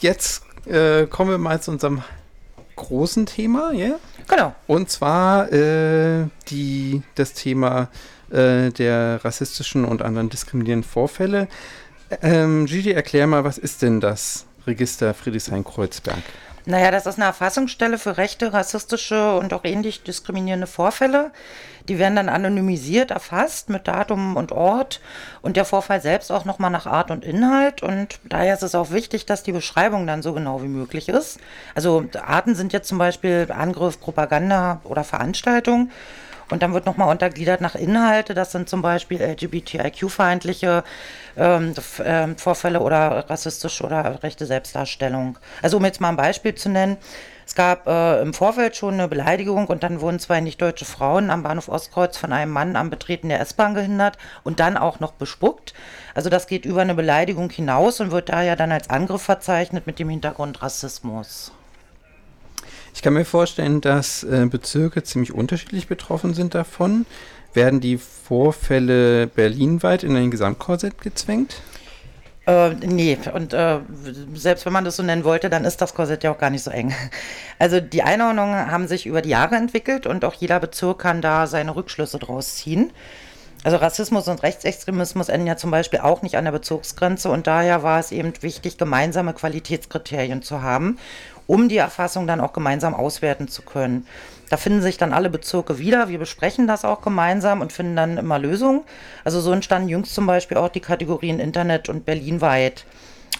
jetzt äh, kommen wir mal zu unserem großen Thema, ja? Yeah? Genau. Und zwar äh, die, das Thema äh, der rassistischen und anderen diskriminierenden Vorfälle. Ähm, Gigi, erklär mal, was ist denn das Register Friedrichshain-Kreuzberg? Naja, das ist eine Erfassungsstelle für rechte, rassistische und auch ähnlich diskriminierende Vorfälle. Die werden dann anonymisiert erfasst mit Datum und Ort und der Vorfall selbst auch nochmal nach Art und Inhalt. Und daher ist es auch wichtig, dass die Beschreibung dann so genau wie möglich ist. Also Arten sind jetzt zum Beispiel Angriff, Propaganda oder Veranstaltung. Und dann wird nochmal untergliedert nach Inhalte. Das sind zum Beispiel LGBTIQ-feindliche ähm, ähm, Vorfälle oder rassistische oder rechte Selbstdarstellung. Also um jetzt mal ein Beispiel zu nennen. Es gab äh, im Vorfeld schon eine Beleidigung und dann wurden zwei nicht-deutsche Frauen am Bahnhof Ostkreuz von einem Mann am Betreten der S-Bahn gehindert und dann auch noch bespuckt. Also das geht über eine Beleidigung hinaus und wird daher dann als Angriff verzeichnet mit dem Hintergrund Rassismus. Ich kann mir vorstellen, dass äh, Bezirke ziemlich unterschiedlich betroffen sind davon. Werden die Vorfälle berlinweit in ein Gesamtkorsett gezwängt? Äh, nee, und äh, selbst wenn man das so nennen wollte, dann ist das Korsett ja auch gar nicht so eng. Also die Einordnungen haben sich über die Jahre entwickelt und auch jeder Bezirk kann da seine Rückschlüsse draus ziehen. Also Rassismus und Rechtsextremismus enden ja zum Beispiel auch nicht an der Bezugsgrenze und daher war es eben wichtig, gemeinsame Qualitätskriterien zu haben um die Erfassung dann auch gemeinsam auswerten zu können. Da finden sich dann alle Bezirke wieder. Wir besprechen das auch gemeinsam und finden dann immer Lösungen. Also so entstanden jüngst zum Beispiel auch die Kategorien Internet und Berlinweit.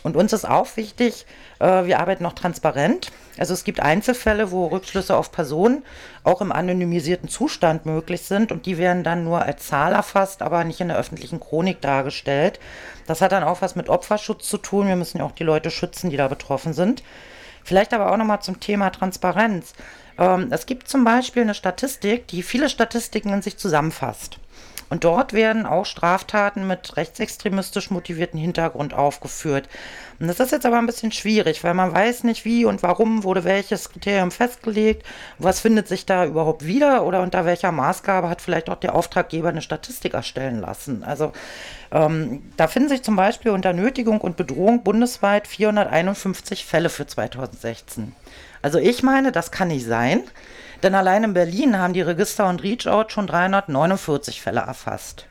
Und uns ist auch wichtig, äh, wir arbeiten noch transparent. Also es gibt Einzelfälle, wo Rückschlüsse auf Personen auch im anonymisierten Zustand möglich sind und die werden dann nur als Zahl erfasst, aber nicht in der öffentlichen Chronik dargestellt. Das hat dann auch was mit Opferschutz zu tun. Wir müssen ja auch die Leute schützen, die da betroffen sind. Vielleicht aber auch nochmal zum Thema Transparenz. Ähm, es gibt zum Beispiel eine Statistik, die viele Statistiken in sich zusammenfasst. Und dort werden auch Straftaten mit rechtsextremistisch motivierten Hintergrund aufgeführt. Und das ist jetzt aber ein bisschen schwierig, weil man weiß nicht, wie und warum wurde welches Kriterium festgelegt, was findet sich da überhaupt wieder oder unter welcher Maßgabe hat vielleicht auch der Auftraggeber eine Statistik erstellen lassen. Also ähm, da finden sich zum Beispiel unter Nötigung und Bedrohung bundesweit 451 Fälle für 2016. Also ich meine, das kann nicht sein. Denn allein in Berlin haben die Register und Reachout schon 349 Fälle erfasst.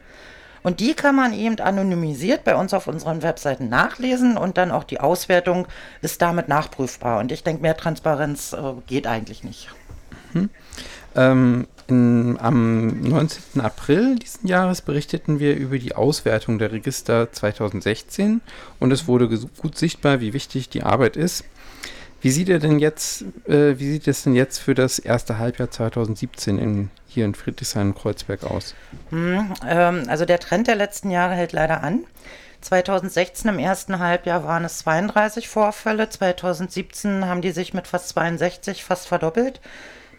Und die kann man eben anonymisiert bei uns auf unseren Webseiten nachlesen und dann auch die Auswertung ist damit nachprüfbar. Und ich denke, mehr Transparenz äh, geht eigentlich nicht. Mhm. Ähm, in, am 19. April diesen Jahres berichteten wir über die Auswertung der Register 2016 und es wurde gut sichtbar, wie wichtig die Arbeit ist. Wie sieht er denn jetzt, äh, wie sieht es denn jetzt für das erste Halbjahr 2017 in, hier in Friedrichshain-Kreuzberg aus? Hm, ähm, also der Trend der letzten Jahre hält leider an. 2016 im ersten Halbjahr waren es 32 Vorfälle, 2017 haben die sich mit fast 62 fast verdoppelt.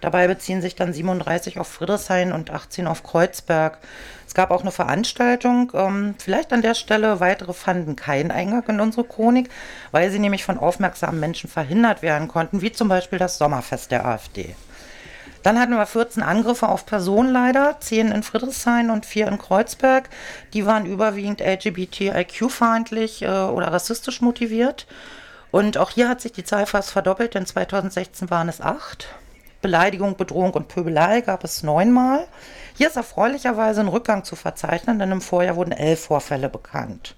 Dabei beziehen sich dann 37 auf Friedrichshain und 18 auf Kreuzberg. Es gab auch eine Veranstaltung. Ähm, vielleicht an der Stelle, weitere fanden keinen Eingang in unsere Chronik, weil sie nämlich von aufmerksamen Menschen verhindert werden konnten, wie zum Beispiel das Sommerfest der AfD. Dann hatten wir 14 Angriffe auf Personen leider, 10 in Friedrichshain und 4 in Kreuzberg. Die waren überwiegend LGBTIQ-feindlich äh, oder rassistisch motiviert. Und auch hier hat sich die Zahl fast verdoppelt, denn 2016 waren es 8. Beleidigung, Bedrohung und Pöbelei gab es neunmal. Hier ist erfreulicherweise ein Rückgang zu verzeichnen, denn im Vorjahr wurden elf Vorfälle bekannt.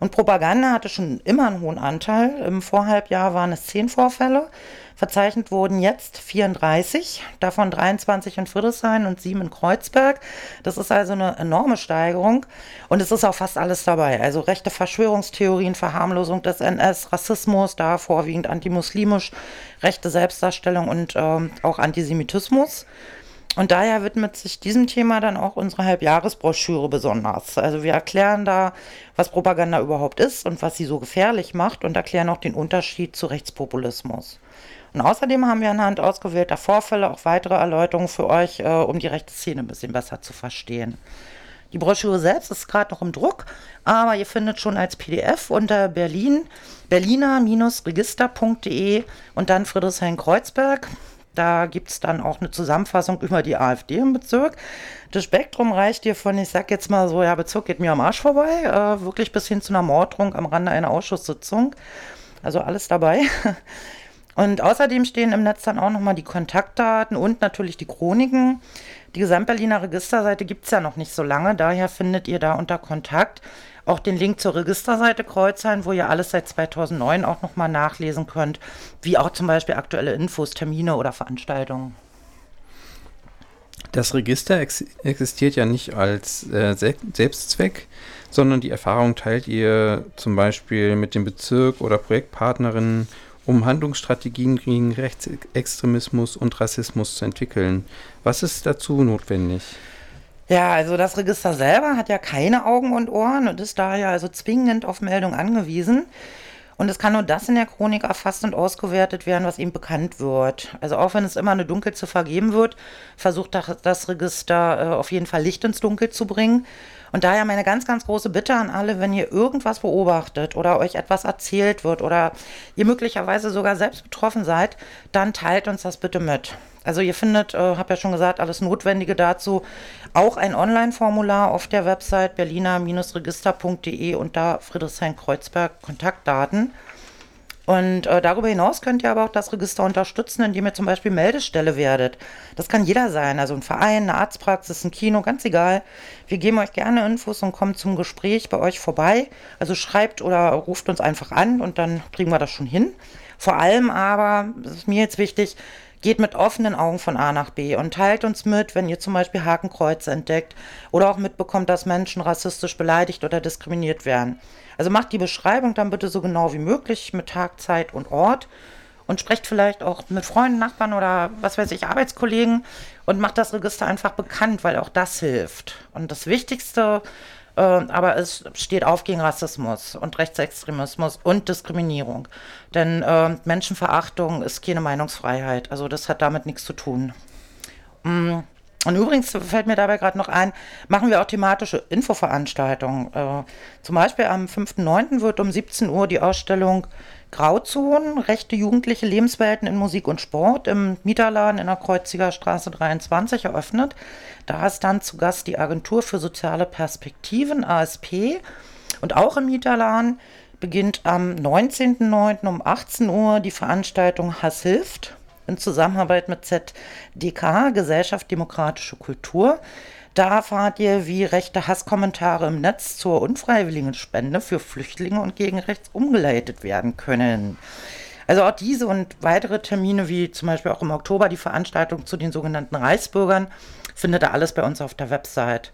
Und Propaganda hatte schon immer einen hohen Anteil. Im Vorhalbjahr waren es zehn Vorfälle. Verzeichnet wurden jetzt 34, davon 23 in Friedrichshain und sieben in Kreuzberg. Das ist also eine enorme Steigerung. Und es ist auch fast alles dabei. Also rechte Verschwörungstheorien, Verharmlosung des NS, Rassismus, da vorwiegend antimuslimisch, rechte Selbstdarstellung und ähm, auch Antisemitismus. Und daher widmet sich diesem Thema dann auch unsere Halbjahresbroschüre besonders. Also wir erklären da, was Propaganda überhaupt ist und was sie so gefährlich macht und erklären auch den Unterschied zu Rechtspopulismus. Und außerdem haben wir anhand ausgewählter Vorfälle auch weitere Erläuterungen für euch, äh, um die rechte Szene ein bisschen besser zu verstehen. Die Broschüre selbst ist gerade noch im Druck, aber ihr findet schon als PDF unter Berlin, berliner-register.de und dann Friedrichshain-Kreuzberg. Da gibt es dann auch eine Zusammenfassung über die AfD im Bezirk. Das Spektrum reicht dir von, ich sag jetzt mal so, ja, Bezirk geht mir am Arsch vorbei, äh, wirklich bis hin zu einer Morddrohung am Rande einer Ausschusssitzung. Also alles dabei. Und außerdem stehen im Netz dann auch nochmal die Kontaktdaten und natürlich die Chroniken. Die Gesamtberliner Registerseite gibt es ja noch nicht so lange, daher findet ihr da unter Kontakt auch den Link zur Registerseite Kreuzheim, wo ihr alles seit 2009 auch nochmal nachlesen könnt, wie auch zum Beispiel aktuelle Infos, Termine oder Veranstaltungen. Das Register ex existiert ja nicht als äh, Se Selbstzweck, sondern die Erfahrung teilt ihr zum Beispiel mit dem Bezirk oder Projektpartnerinnen um Handlungsstrategien gegen Rechtsextremismus und Rassismus zu entwickeln. Was ist dazu notwendig? Ja, also das Register selber hat ja keine Augen und Ohren und ist daher also zwingend auf Meldung angewiesen. Und es kann nur das in der Chronik erfasst und ausgewertet werden, was ihm bekannt wird. Also auch wenn es immer eine Dunkelziffer geben wird, versucht das Register äh, auf jeden Fall Licht ins Dunkel zu bringen. Und daher meine ganz, ganz große Bitte an alle, wenn ihr irgendwas beobachtet oder euch etwas erzählt wird oder ihr möglicherweise sogar selbst betroffen seid, dann teilt uns das bitte mit. Also ihr findet, äh, habe ja schon gesagt, alles Notwendige dazu. Auch ein Online-Formular auf der Website berliner-register.de und da Friedrichshain-Kreuzberg Kontaktdaten. Und äh, darüber hinaus könnt ihr aber auch das Register unterstützen, indem ihr zum Beispiel Meldestelle werdet. Das kann jeder sein, also ein Verein, eine Arztpraxis, ein Kino, ganz egal. Wir geben euch gerne Infos und kommen zum Gespräch bei euch vorbei. Also schreibt oder ruft uns einfach an und dann kriegen wir das schon hin. Vor allem aber, das ist mir jetzt wichtig, geht mit offenen Augen von A nach B und teilt uns mit, wenn ihr zum Beispiel Hakenkreuze entdeckt oder auch mitbekommt, dass Menschen rassistisch beleidigt oder diskriminiert werden. Also macht die Beschreibung dann bitte so genau wie möglich mit Tag, Zeit und Ort und sprecht vielleicht auch mit Freunden, Nachbarn oder was weiß ich, Arbeitskollegen und macht das Register einfach bekannt, weil auch das hilft. Und das Wichtigste, äh, aber es steht auf gegen Rassismus und Rechtsextremismus und Diskriminierung. Denn äh, Menschenverachtung ist keine Meinungsfreiheit. Also das hat damit nichts zu tun. Mm. Und übrigens fällt mir dabei gerade noch ein, machen wir auch thematische Infoveranstaltungen. Äh, zum Beispiel am 5.9. wird um 17 Uhr die Ausstellung Grauzonen, rechte jugendliche Lebenswelten in Musik und Sport im Mieterladen in der Kreuziger Straße 23 eröffnet. Da ist dann zu Gast die Agentur für soziale Perspektiven, ASP. Und auch im Mieterladen beginnt am 19.09. um 18 Uhr die Veranstaltung Hass hilft in Zusammenarbeit mit ZDK, Gesellschaft Demokratische Kultur. Da erfahrt ihr, wie rechte Hasskommentare im Netz zur unfreiwilligen Spende für Flüchtlinge und gegen rechts umgeleitet werden können. Also auch diese und weitere Termine, wie zum Beispiel auch im Oktober die Veranstaltung zu den sogenannten Reichsbürgern, findet ihr alles bei uns auf der Website.